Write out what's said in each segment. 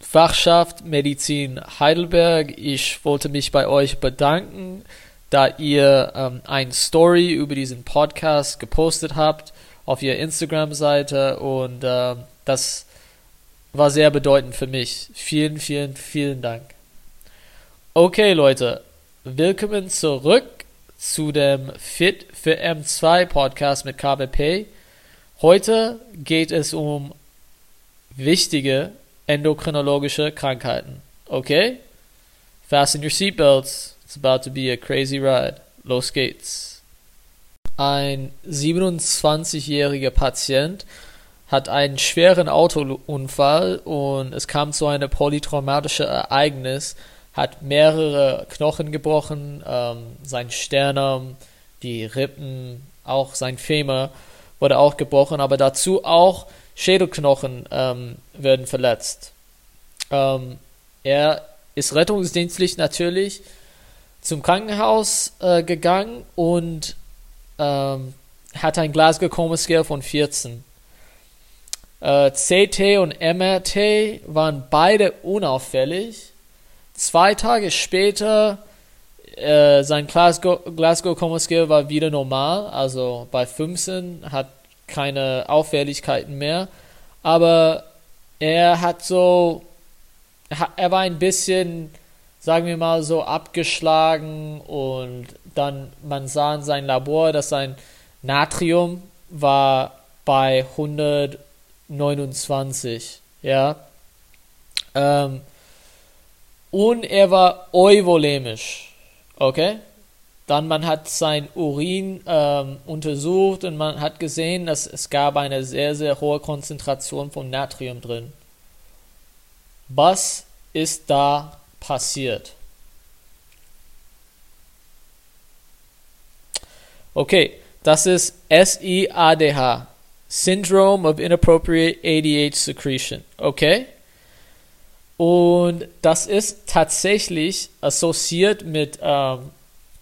Fachschaft Medizin Heidelberg. Ich wollte mich bei euch bedanken, da ihr ähm, ein Story über diesen Podcast gepostet habt auf ihr Instagram-Seite und äh, das war sehr bedeutend für mich. Vielen, vielen, vielen Dank. Okay, Leute, willkommen zurück zu dem Fit für M2 Podcast mit KWP. Heute geht es um wichtige endokrinologische Krankheiten. Okay? Fasten your seatbelts. It's about to be a crazy ride. Los geht's. Ein 27-jähriger Patient hat einen schweren Autounfall und es kam zu einem polytraumatischen Ereignis, hat mehrere Knochen gebrochen, ähm, sein Sternum, die Rippen, auch sein Femur wurde auch gebrochen, aber dazu auch Schädelknochen ähm, werden verletzt. Ähm, er ist rettungsdienstlich natürlich zum Krankenhaus äh, gegangen und ähm, hat ein Glasgow Coma Scale von 14. Äh, CT und MRT waren beide unauffällig. Zwei Tage später äh, sein Glasgow, Glasgow Coma Scale war wieder normal, also bei 15 hat keine Auffälligkeiten mehr, aber er hat so, er war ein bisschen, sagen wir mal so, abgeschlagen und dann, man sah in seinem Labor, dass sein Natrium war bei 129, ja. Ähm, und er war euvolemisch, okay? Dann man hat sein Urin ähm, untersucht und man hat gesehen, dass es gab eine sehr, sehr hohe Konzentration von Natrium drin. Was ist da passiert? Okay, das ist SIADH, Syndrome of Inappropriate ADH Secretion. Okay? Und das ist tatsächlich assoziiert mit ähm,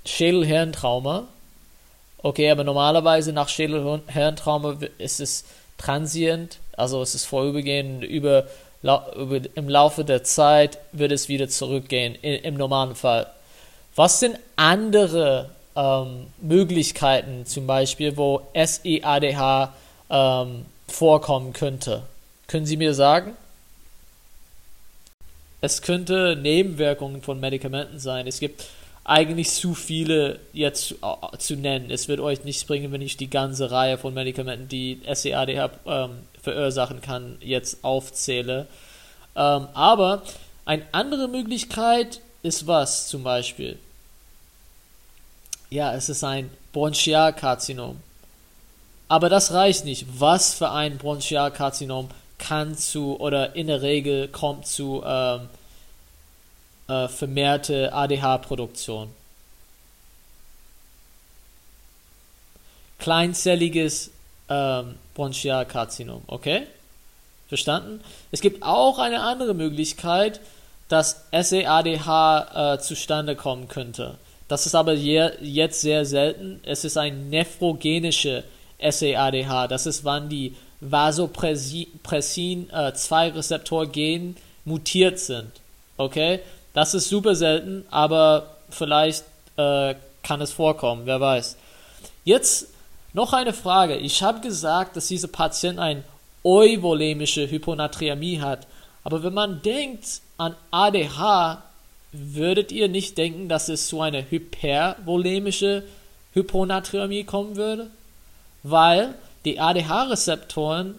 Schädelhirntrauma. Okay, aber normalerweise nach Schädelhirntrauma ist es transient, also es ist vorübergehend, über, über, im Laufe der Zeit wird es wieder zurückgehen, in, im normalen Fall. Was sind andere ähm, Möglichkeiten, zum Beispiel, wo SIADH ähm, vorkommen könnte? Können Sie mir sagen? Es könnte Nebenwirkungen von Medikamenten sein. Es gibt eigentlich zu viele jetzt äh, zu nennen. Es wird euch nichts bringen, wenn ich die ganze Reihe von Medikamenten, die SCADH ähm, verursachen kann, jetzt aufzähle. Ähm, aber eine andere Möglichkeit ist was zum Beispiel? Ja, es ist ein Bronchialkarzinom. Aber das reicht nicht. Was für ein Bronchialkarzinom kann zu oder in der Regel kommt zu ähm, äh, vermehrte ADH-Produktion. Kleinzelliges ähm, Bronchialkarzinom, okay? Verstanden? Es gibt auch eine andere Möglichkeit, dass SADH äh, zustande kommen könnte. Das ist aber je, jetzt sehr selten. Es ist ein nephrogenische SADH. Das ist, wann die Vasopressin-2-Rezeptor-Gen äh, mutiert sind. Okay? Das ist super selten, aber vielleicht äh, kann es vorkommen, wer weiß. Jetzt noch eine Frage. Ich habe gesagt, dass dieser Patient eine euvolemische Hyponatremie hat. Aber wenn man denkt an ADH, würdet ihr nicht denken, dass es zu einer hypervolemische Hyponatremie kommen würde? Weil die ADH-Rezeptoren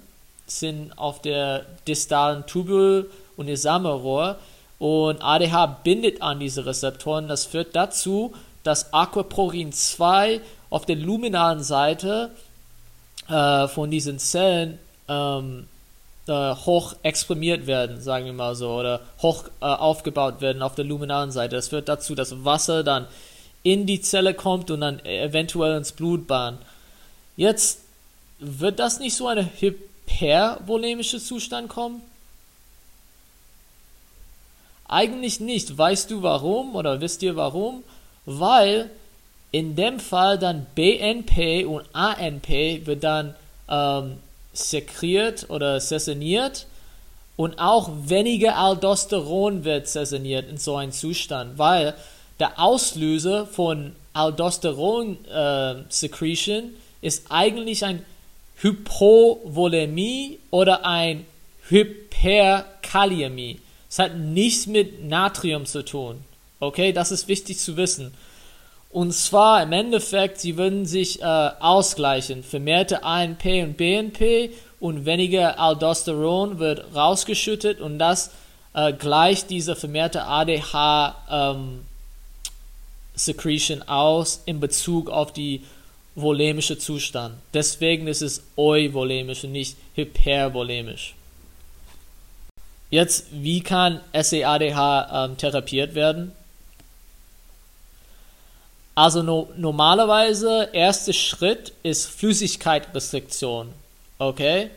sind auf der distalen Tubul- und Isammerrohr und ADH bindet an diese Rezeptoren. Das führt dazu, dass Aquaporin 2 auf der luminalen Seite äh, von diesen Zellen ähm, äh, hoch exprimiert werden, sagen wir mal so, oder hoch äh, aufgebaut werden auf der luminalen Seite. Das führt dazu, dass Wasser dann in die Zelle kommt und dann eventuell ins Blut bahnt. Jetzt wird das nicht so eine hypervolemische Zustand kommen? Eigentlich nicht. Weißt du warum oder wisst ihr warum? Weil in dem Fall dann BNP und ANP wird dann ähm, sekriert oder sesseniert Und auch weniger Aldosteron wird zersigniert in so einem Zustand, weil der Auslöser von Aldosteron-Secretion äh, ist eigentlich ein Hypovolemie oder ein Hyperkaliämie. Es hat nichts mit Natrium zu tun. Okay, das ist wichtig zu wissen. Und zwar im Endeffekt, sie würden sich äh, ausgleichen. Vermehrte ANP und BNP und weniger Aldosteron wird rausgeschüttet und das äh, gleicht diese vermehrte ADH ähm, Secretion aus in Bezug auf die volemische Zustand. Deswegen ist es euvolemisch und nicht hypervolemisch. Jetzt, wie kann SEADH ähm, therapiert werden? Also no, normalerweise, erster Schritt ist Flüssigkeitsrestriktion. Okay?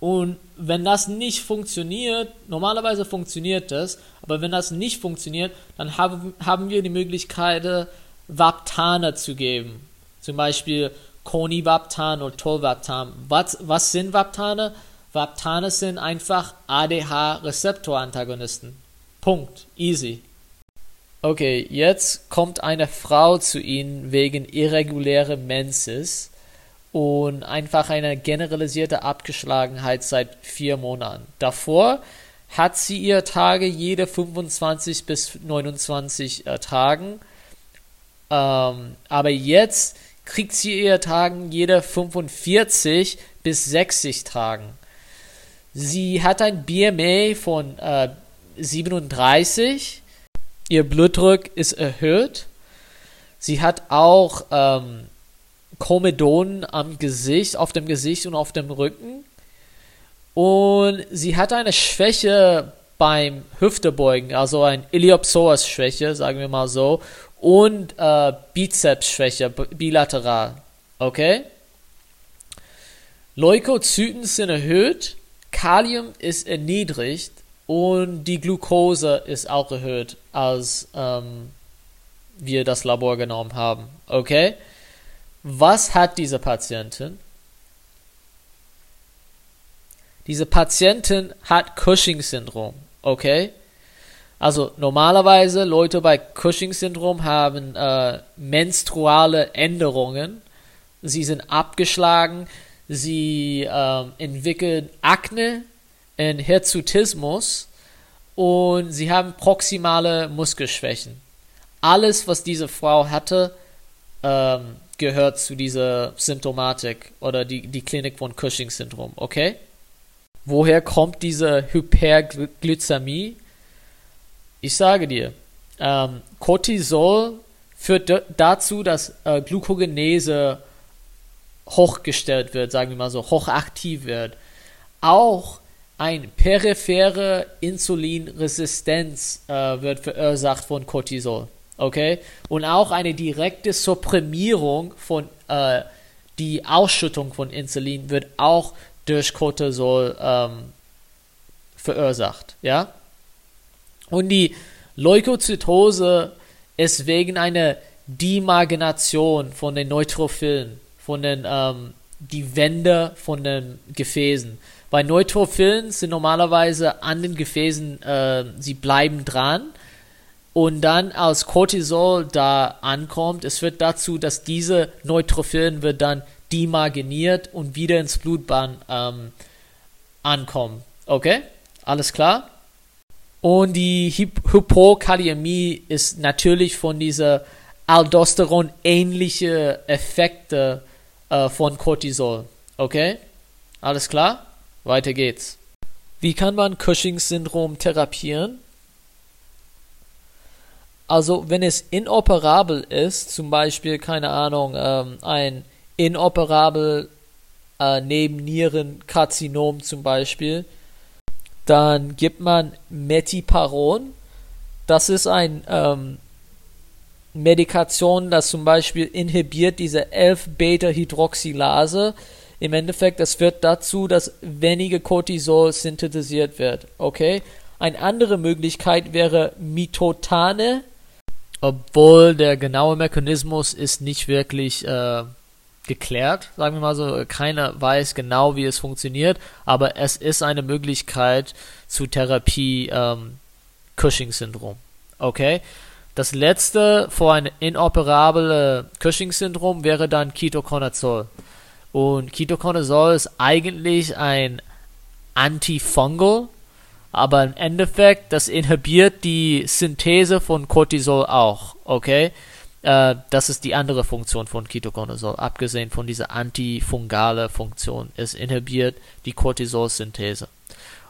Und wenn das nicht funktioniert, normalerweise funktioniert das, aber wenn das nicht funktioniert, dann haben, haben wir die Möglichkeit, Vaptane zu geben. Zum Beispiel Conivaptan oder Tolvaptan. Was, was sind Vaptane? Vaptane sind einfach ADH-Rezeptorantagonisten. Punkt. Easy. Okay, jetzt kommt eine Frau zu Ihnen wegen irregulärer Menses und einfach eine generalisierte Abgeschlagenheit seit vier Monaten. Davor hat sie ihre Tage jede 25 bis 29 äh, ähm, aber jetzt kriegt sie ihre Tagen jede 45 bis 60 Tagen. Sie hat ein BMA von äh, 37 Ihr Blutdruck ist erhöht. Sie hat auch ähm, Komedonen am Gesicht, auf dem Gesicht und auf dem Rücken. Und sie hat eine Schwäche beim Hüftebeugen, also ein Iliopsoas-Schwäche, sagen wir mal so, und äh, Bizeps-Schwäche, bilateral. Okay? Leukozyten sind erhöht, Kalium ist erniedrigt und die Glucose ist auch erhöht, als ähm, wir das Labor genommen haben. Okay? Was hat diese Patientin? Diese Patientin hat Cushing-Syndrom. Okay? Also normalerweise Leute bei Cushing-Syndrom haben äh, menstruale Änderungen. Sie sind abgeschlagen. Sie äh, entwickeln Akne, in Hirsutismus und sie haben proximale Muskelschwächen. Alles, was diese Frau hatte, ähm, gehört zu dieser Symptomatik oder die, die Klinik von Cushing-Syndrom, okay? Woher kommt diese Hyperglykämie? Ich sage dir, ähm, Cortisol führt dazu, dass äh, Glucogenese hochgestellt wird, sagen wir mal so, hochaktiv wird. Auch ein periphere Insulinresistenz äh, wird verursacht von Cortisol. Okay? Und auch eine direkte Supprimierung von äh, die Ausschüttung von Insulin wird auch durch Cortisol ähm, verursacht. Ja? Und die Leukozytose ist wegen einer Demargination von den Neutrophilen, von den ähm, die Wände von den Gefäßen. Bei Neutrophilen sind normalerweise an den Gefäßen, äh, sie bleiben dran. Und dann als Cortisol da ankommt, es wird dazu, dass diese Neutrophilen wird dann demarginiert und wieder ins Blutbahn ähm, ankommen. Okay? Alles klar? Und die Hypokaliämie ist natürlich von dieser Aldosteron-ähnliche Effekte äh, von Cortisol. Okay? Alles klar? Weiter geht's. Wie kann man Cushing-Syndrom therapieren? Also, wenn es inoperabel ist, zum Beispiel, keine Ahnung, ähm, ein inoperabel äh, Nebennierenkarzinom zum Beispiel, dann gibt man Metiparon. Das ist ein ähm, Medikation, das zum Beispiel inhibiert diese 11-Beta-Hydroxylase im Endeffekt, es führt dazu, dass weniger Cortisol synthetisiert wird. Okay? Eine andere Möglichkeit wäre Mitotane, obwohl der genaue Mechanismus ist nicht wirklich äh, geklärt, sagen wir mal so. Keiner weiß genau, wie es funktioniert, aber es ist eine Möglichkeit zu Therapie ähm, Cushing-Syndrom. Okay? Das letzte vor ein inoperable Cushing-Syndrom wäre dann Ketoconazol. Und Ketoconazol ist eigentlich ein Antifungal, aber im Endeffekt, das inhibiert die Synthese von Cortisol auch, okay? Äh, das ist die andere Funktion von Ketoconazol, abgesehen von dieser antifungale Funktion. Es inhibiert die Cortisol-Synthese.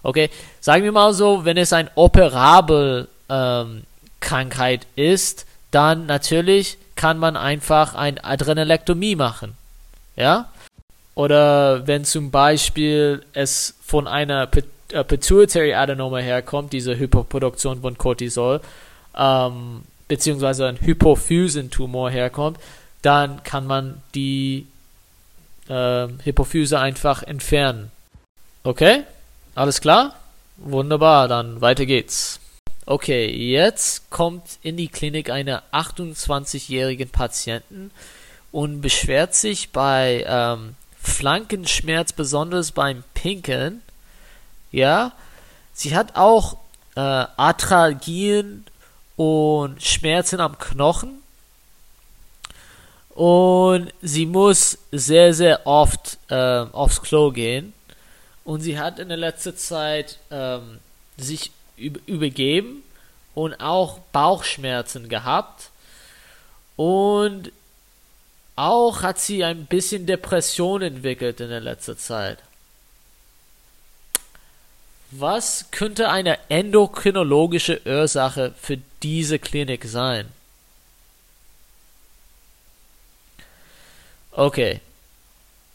Okay, sagen wir mal so, wenn es ein operabel ähm, Krankheit ist, dann natürlich kann man einfach ein Adrenalektomie machen. Ja? Oder wenn zum Beispiel es von einer äh, Pituitary Adenoma herkommt, diese Hyperproduktion von Cortisol, ähm, beziehungsweise ein Hypophysentumor herkommt, dann kann man die äh, Hypophyse einfach entfernen. Okay? Alles klar? Wunderbar, dann weiter geht's. Okay, jetzt kommt in die Klinik eine 28-jährigen Patienten und beschwert sich bei ähm, Flankenschmerz, besonders beim Pinkeln. Ja, sie hat auch äh, Arthralgien und Schmerzen am Knochen. Und sie muss sehr, sehr oft äh, aufs Klo gehen. Und sie hat in der letzten Zeit ähm, sich übergeben und auch Bauchschmerzen gehabt. Und auch hat sie ein bisschen Depression entwickelt in der letzten Zeit. Was könnte eine endokrinologische Ursache für diese Klinik sein? Okay,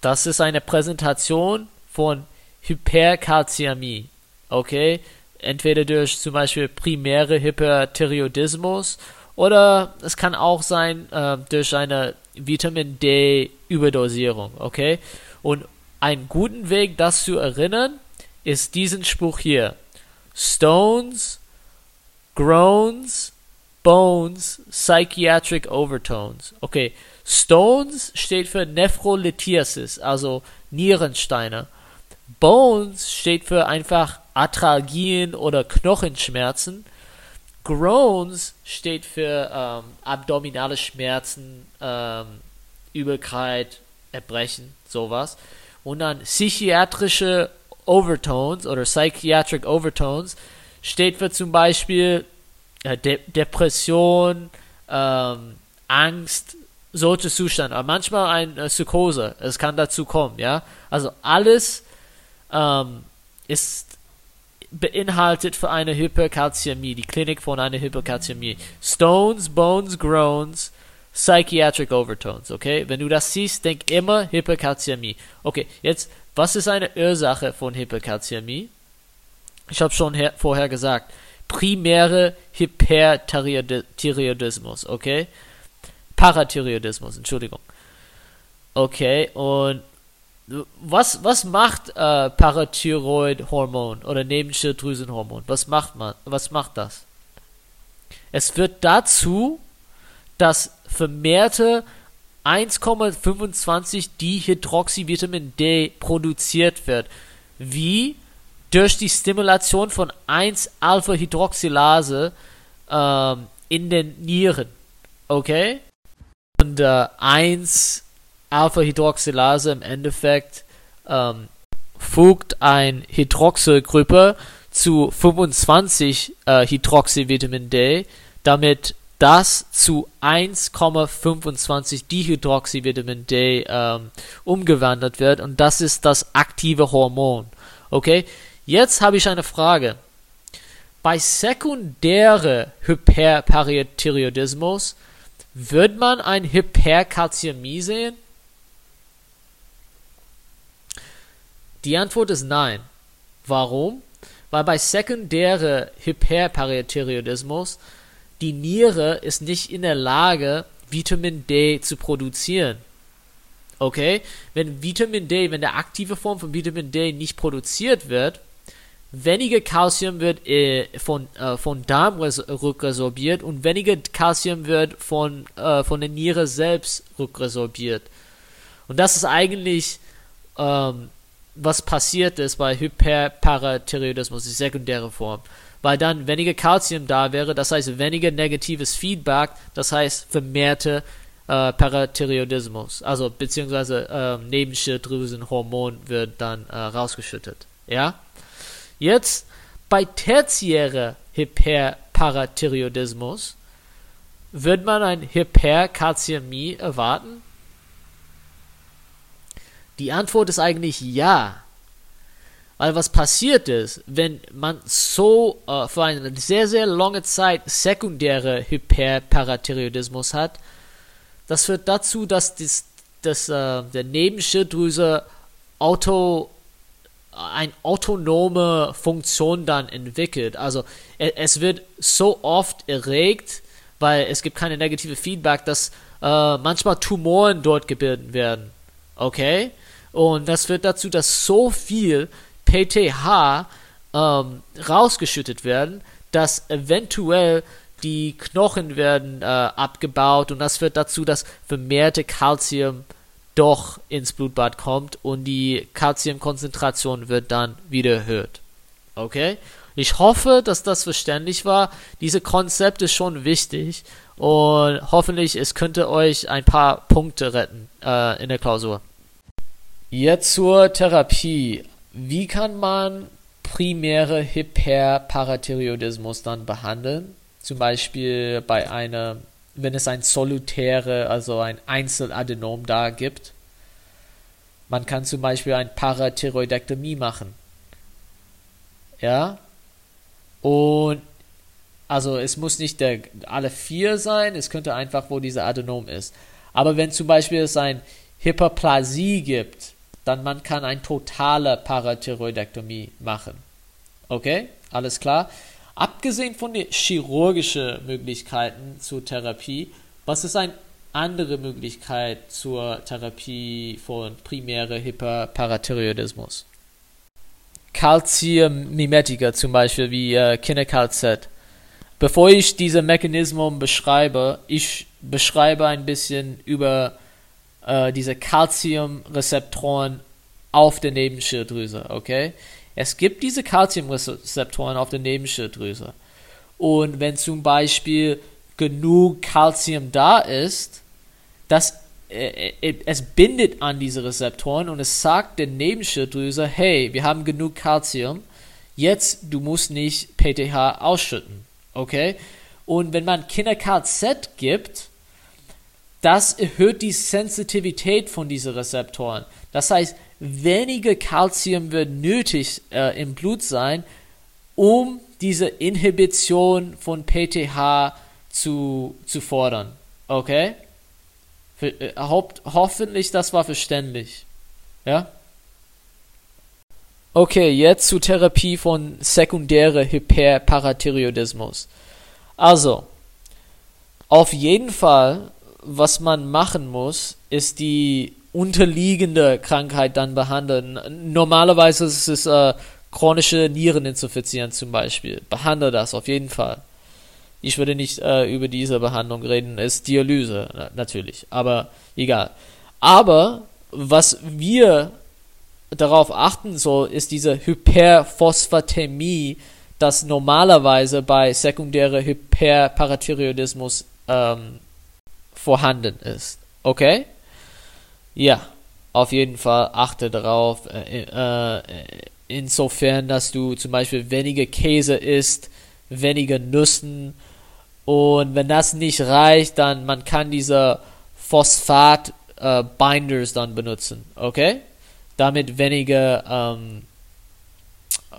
das ist eine Präsentation von Hyperkalziämie. Okay, entweder durch zum Beispiel primäre Hyperthyreoidismus oder es kann auch sein äh, durch eine Vitamin D Überdosierung. Okay, und einen guten Weg, das zu erinnern, ist diesen Spruch hier. Stones, groans, bones, psychiatric overtones. Okay, Stones steht für Nephrolithiasis, also Nierensteine. Bones steht für einfach Arthralgien oder Knochenschmerzen. Groans steht für ähm, abdominale Schmerzen, ähm, Übelkeit, Erbrechen, sowas. Und dann psychiatrische Overtones oder Psychiatric Overtones steht für zum Beispiel äh, De Depression, ähm, Angst, solche Zustände. Aber manchmal eine Psychose, es kann dazu kommen, ja. Also alles ähm, ist beinhaltet für eine Hyperkalzämie, die Klinik von einer Hyperkalzämie. Stones, Bones, Groans, Psychiatric Overtones, okay? Wenn du das siehst, denk immer Hyperkalzämie. Okay, jetzt was ist eine Ursache von Hyperkalzämie? Ich habe schon vorher gesagt, primäre Hyperthyreoidismus, okay? Parathyreoidismus, Entschuldigung. Okay, und was, was macht äh, Parathyroidhormon oder Nebenschilddrüsenhormon? Was macht man? Was macht das? Es führt dazu, dass vermehrte 1,25 Dihydroxyvitamin D produziert wird. Wie? Durch die Stimulation von 1-Alpha-Hydroxylase ähm, in den Nieren. Okay? Und äh, 1-Alpha-Hydroxylase im Endeffekt ähm, fügt ein Hydroxylgruppe zu 25 äh, Hydroxyvitamin D, damit das zu 1,25 Dihydroxyvitamin D ähm, umgewandelt wird und das ist das aktive Hormon. Okay, jetzt habe ich eine Frage. Bei sekundäre Hyperparathyreoidismus wird man ein Hyperkalzämie sehen? Die Antwort ist nein. Warum? Weil bei sekundäre Hyperparathyreoidismus die Niere ist nicht in der Lage, Vitamin D zu produzieren. Okay? Wenn Vitamin D, wenn der aktive Form von Vitamin D nicht produziert wird, weniger Calcium wird äh, von, äh, von Darm rückresorbiert und weniger Calcium wird von, äh, von der Niere selbst rückresorbiert. Und das ist eigentlich, ähm, was passiert ist bei Hyperparathyreoidismus, die sekundäre Form. Weil dann weniger Kalzium da wäre, das heißt weniger negatives Feedback, das heißt vermehrte äh, Parathyreoidismus, also beziehungsweise äh, Nebenschilddrüsenhormon wird dann äh, rausgeschüttet. Ja? Jetzt bei tertiäre Hyperparathyreoidismus wird man ein Hyperkalziämie erwarten? Die Antwort ist eigentlich ja. Weil was passiert ist, wenn man so äh, für eine sehr, sehr lange Zeit sekundäre Hyperparathyreoidismus hat, das führt dazu, dass das, das, äh, der Nebenschilddrüse auto, eine autonome Funktion dann entwickelt. Also es wird so oft erregt, weil es gibt keine negative Feedback, dass äh, manchmal Tumoren dort gebildet werden. Okay? Und das führt dazu, dass so viel PTH ähm, rausgeschüttet werden, dass eventuell die Knochen werden äh, abgebaut und das führt dazu, dass vermehrte Kalzium doch ins Blutbad kommt und die Kalziumkonzentration wird dann wieder erhöht. Okay? Ich hoffe, dass das verständlich war. Diese Konzept ist schon wichtig und hoffentlich es könnte euch ein paar Punkte retten äh, in der Klausur. Jetzt zur Therapie. Wie kann man primäre Hyperparathyreoidismus dann behandeln? Zum Beispiel bei einer, wenn es ein solitäre, also ein Einzeladenom da gibt. Man kann zum Beispiel ein Parathyroidektomie machen. Ja. Und also es muss nicht der, alle vier sein, es könnte einfach, wo dieser Adenom ist. Aber wenn zum Beispiel es ein Hyperplasie gibt, dann man kann ein totale Parathyroidektomie machen. Okay, alles klar. Abgesehen von den chirurgischen Möglichkeiten zur Therapie, was ist eine andere Möglichkeit zur Therapie von primäre Hyperparathyroidismus? Calciummimetika zum Beispiel wie äh, Kinecalzet. Bevor ich diese Mechanismus beschreibe, ich beschreibe ein bisschen über äh, diese Calciumrezeptoren auf der Nebenschilddrüse, okay? Es gibt diese Calciumrezeptoren auf der Nebenschilddrüse. Und wenn zum Beispiel genug Calcium da ist, das, äh, äh, es bindet an diese Rezeptoren und es sagt der Nebenschilddrüse, hey, wir haben genug Calcium, jetzt du musst nicht PTH ausschütten. Okay? Und wenn man KinderCard-Z gibt, das erhöht die Sensitivität von diesen Rezeptoren. Das heißt, weniger Kalzium wird nötig äh, im Blut sein, um diese Inhibition von PTH zu, zu fordern. Okay? Für, äh, haupt, hoffentlich, das war verständlich. Ja? Okay, jetzt zur Therapie von sekundäre Hyperparathyreoidismus. Also, auf jeden Fall, was man machen muss, ist die unterliegende Krankheit dann behandeln. Normalerweise ist es äh, chronische Niereninsuffizienz zum Beispiel. Behandle das auf jeden Fall. Ich würde nicht äh, über diese Behandlung reden, es ist Dialyse na, natürlich, aber egal. Aber was wir darauf achten soll, ist diese Hyperphosphatämie, das normalerweise bei sekundärer Hyperparathyreoidismus ähm, vorhanden ist. Okay? Ja, auf jeden Fall achte darauf. Äh, äh, insofern, dass du zum Beispiel weniger Käse isst, weniger Nüssen. Und wenn das nicht reicht, dann man kann diese Phosphat äh, dann benutzen. Okay? Damit weniger ähm,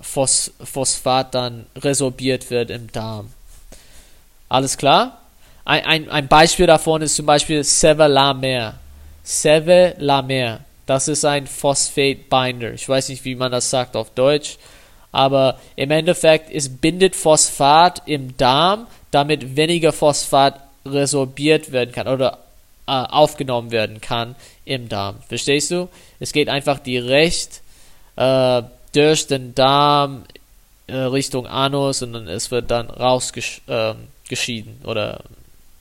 Phos Phosphat dann resorbiert wird im Darm. Alles klar? Ein, ein, Beispiel davon ist zum Beispiel Sevelamer. Sevelamer. Das ist ein Phosphat-Binder. Ich weiß nicht, wie man das sagt auf Deutsch. Aber im Endeffekt, es bindet Phosphat im Darm, damit weniger Phosphat resorbiert werden kann oder äh, aufgenommen werden kann im Darm. Verstehst du? Es geht einfach direkt äh, durch den Darm äh, Richtung Anus und es wird dann rausgeschieden. Ähm, oder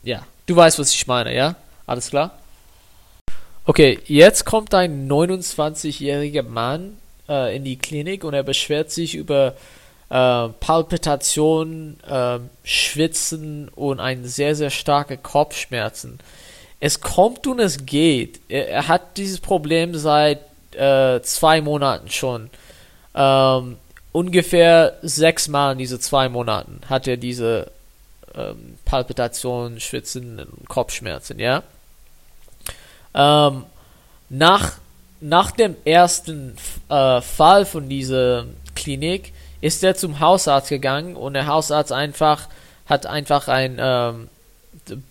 ja, du weißt, was ich meine, ja? Alles klar? Okay, jetzt kommt ein 29-jähriger Mann äh, in die Klinik und er beschwert sich über äh, Palpitationen, äh, Schwitzen und ein sehr, sehr starke Kopfschmerzen. Es kommt und es geht. Er, er hat dieses Problem seit äh, zwei Monaten schon. Ähm, ungefähr sechsmal in diese zwei Monaten hat er diese ähm, Palpitationen, Schwitzen, Kopfschmerzen, ja. Ähm, nach, nach dem ersten äh, Fall von dieser Klinik ist er zum Hausarzt gegangen und der Hausarzt einfach hat einfach ein ähm,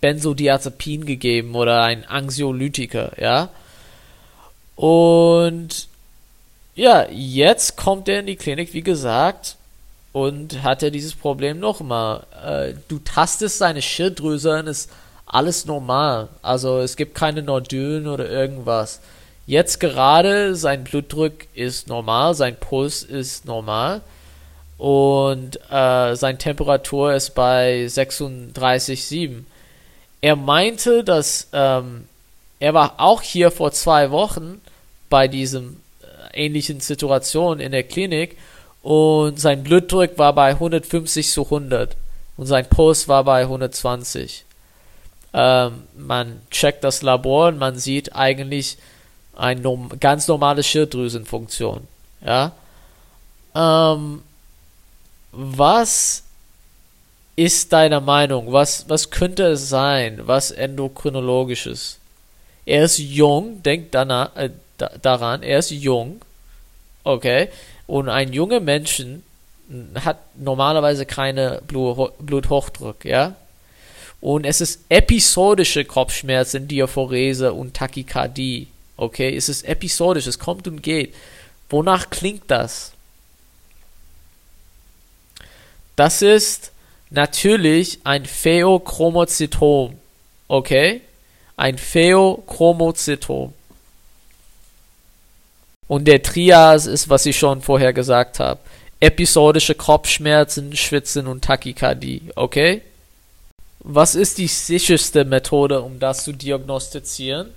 Benzodiazepin gegeben oder ein Anxiolytiker, ja. Und ja, jetzt kommt er in die Klinik, wie gesagt, und hat er dieses Problem nochmal. Äh, du tastest seine Schilddrüse und ist alles normal. Also es gibt keine Nodulen oder irgendwas. Jetzt gerade sein Blutdruck ist normal, sein Puls ist normal und äh, seine Temperatur ist bei 36,7. Er meinte, dass ähm, er war auch hier vor zwei Wochen bei diesem äh, ähnlichen Situation in der Klinik und sein Blutdruck war bei 150 zu 100 und sein Puls war bei 120. Ähm, man checkt das Labor und man sieht eigentlich eine ganz normale Schilddrüsenfunktion. Ja. Ähm, was ist deine Meinung? Was, was könnte es sein? Was endokrinologisches? Er ist jung, denkt danach, äh, daran, er ist jung, okay, und ein junger Mensch hat normalerweise keine Blut, Bluthochdruck, ja, und es ist episodische Kopfschmerzen, Diaphorese und Tachykardie. Okay, es ist episodisch, es kommt und geht. Wonach klingt das? Das ist natürlich ein Pheochromozytom. Okay? Ein Pheochromozytom. Und der Trias ist, was ich schon vorher gesagt habe. Episodische Kopfschmerzen, Schwitzen und Tachykardie. Okay? Was ist die sicherste Methode, um das zu diagnostizieren?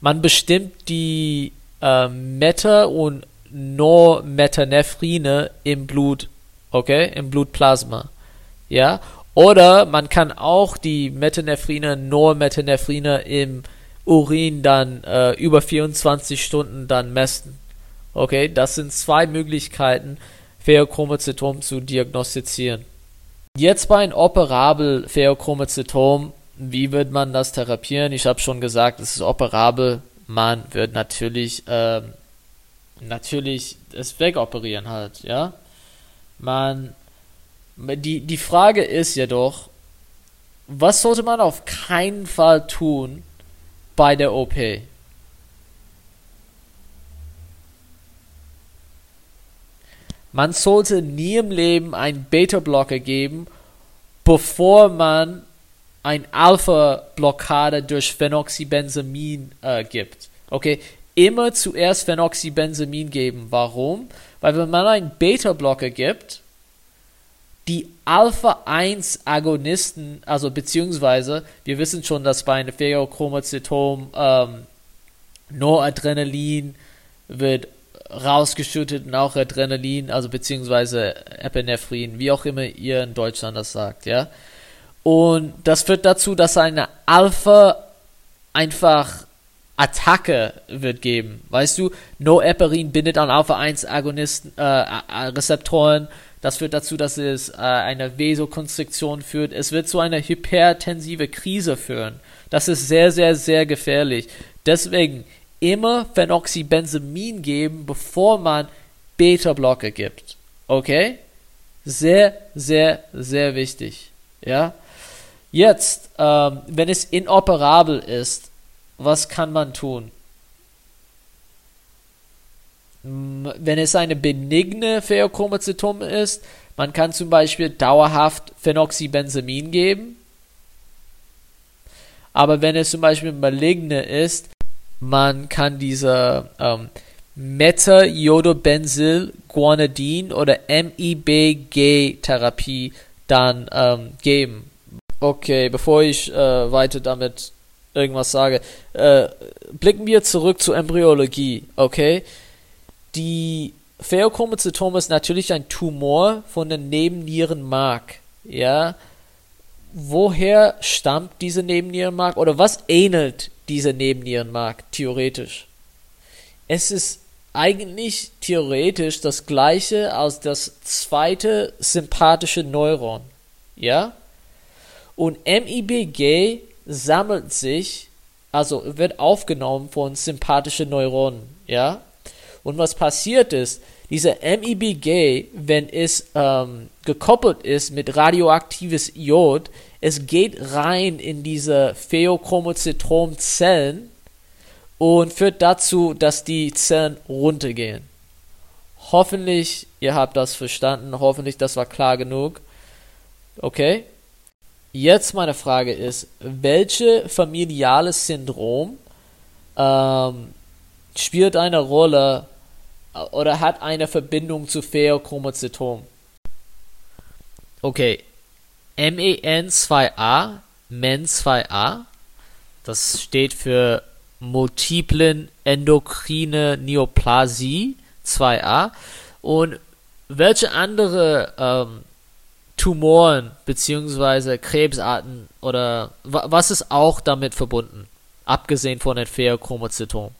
Man bestimmt die äh, Meta- und Normetanephrine im Blut, okay, im Blutplasma, ja. Oder man kann auch die Metanephrine, Normetanephrine im Urin dann äh, über 24 Stunden dann messen. Okay, das sind zwei Möglichkeiten, Pheochromozytom zu diagnostizieren. Jetzt bei einem operabel Pheochromozytom, wie wird man das therapieren? Ich habe schon gesagt, es ist operabel. Man wird natürlich, ähm, natürlich es wegoperieren halt, ja. Man, die, die Frage ist jedoch, was sollte man auf keinen Fall tun bei der OP? Man sollte nie im Leben einen Beta-Blocker geben, bevor man ein Alpha-Blockade durch Phenoxybenzamin äh, gibt. Okay, immer zuerst Phenoxybenzamin geben. Warum? Weil wenn man einen Beta-Blocker gibt, die Alpha-1-Agonisten, also beziehungsweise, wir wissen schon, dass bei einem Pheochromozytom ähm, Noradrenalin wird rausgeschüttet und auch Adrenalin, also beziehungsweise Epinephrin, wie auch immer ihr in Deutschland das sagt, ja. Und das führt dazu, dass eine Alpha einfach Attacke wird geben. Weißt du, Noeperin bindet an Alpha-1-Agonisten, äh, Rezeptoren. Das führt dazu, dass es äh, eine Vasokonstriktion führt. Es wird zu einer hypertensive Krise führen. Das ist sehr, sehr, sehr gefährlich. Deswegen immer Phenoxybenzamin geben, bevor man Beta-Blocker gibt. Okay? Sehr, sehr, sehr wichtig. Ja? Jetzt, ähm, wenn es inoperabel ist, was kann man tun? Wenn es eine benigne Pheochromozytom ist, man kann zum Beispiel dauerhaft Phenoxybenzamin geben. Aber wenn es zum Beispiel maligne ist, man kann diese ähm, Meta-Iodobenzyl-Guanidin oder MIBG-Therapie dann ähm, geben. Okay, bevor ich äh, weiter damit irgendwas sage. Äh, blicken wir zurück zur Embryologie, okay? Die Pheochromozytom ist natürlich ein Tumor von der Nebennierenmark, ja? Woher stammt diese Nebennierenmark oder was ähnelt diese Nebennierenmark theoretisch? Es ist eigentlich theoretisch das gleiche als das zweite sympathische Neuron, ja? Und MIBG sammelt sich, also wird aufgenommen von sympathischen Neuronen, ja? Und was passiert ist, dieser MIBG, wenn es ähm, gekoppelt ist mit radioaktives Iod, es geht rein in diese Pheochromozytom-Zellen und führt dazu, dass die Zellen runtergehen. Hoffentlich, ihr habt das verstanden, hoffentlich das war klar genug. Okay? Jetzt meine Frage ist, welche familiale Syndrom ähm, spielt eine Rolle oder hat eine Verbindung zu Pheochromozytom? Okay, MEN2A, MEN2A, das steht für multiplen endokrine Neoplasie 2a und welche andere ähm, Tumoren beziehungsweise Krebsarten oder was ist auch damit verbunden, abgesehen von den Pheochromozytom?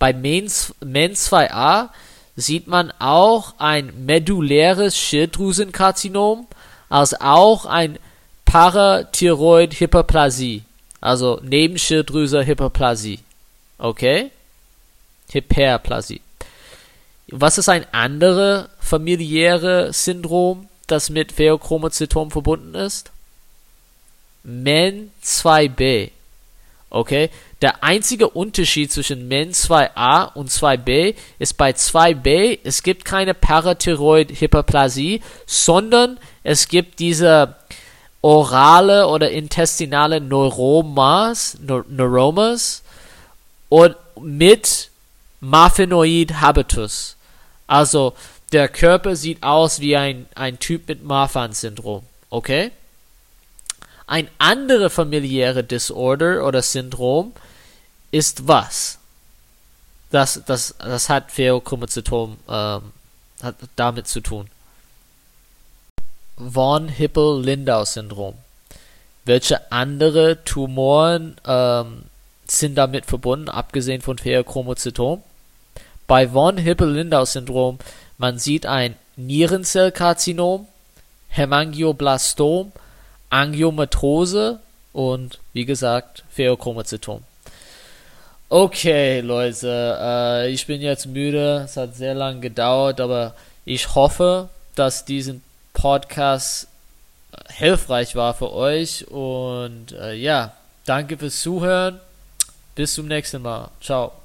Bei MEN2A sieht man auch ein medulläres Schilddrüsenkarzinom als auch ein Parathyroid-Hyperplasie, also Nebenschilddrüse-Hyperplasie. Okay? Hyperplasie. Was ist ein anderes familiäre Syndrom, das mit Pheochromozytom verbunden ist? MEN2B. Okay? Der einzige Unterschied zwischen MEN2A und 2B ist bei 2B, es gibt keine Parathyroid-Hyperplasie, sondern es gibt diese orale oder intestinale Neuromas, Neuromas und mit Marfanoid Habitus. Also der Körper sieht aus wie ein, ein Typ mit Marfan-Syndrom. Okay? Ein anderer familiäre Disorder oder Syndrom ist was? Das, das, das hat Pheochromozytom ähm, hat damit zu tun. Von Hippel-Lindau-Syndrom. Welche andere Tumoren ähm, sind damit verbunden, abgesehen von Pheochromozytom? Bei von Hippel-Lindau-Syndrom man sieht ein Nierenzellkarzinom, Hemangioblastom, Angiomatose und wie gesagt Pheochromozytom. Okay, Leute, äh, ich bin jetzt müde. Es hat sehr lange gedauert, aber ich hoffe, dass diesen Podcast hilfreich war für euch. Und äh, ja, danke fürs Zuhören. Bis zum nächsten Mal. Ciao.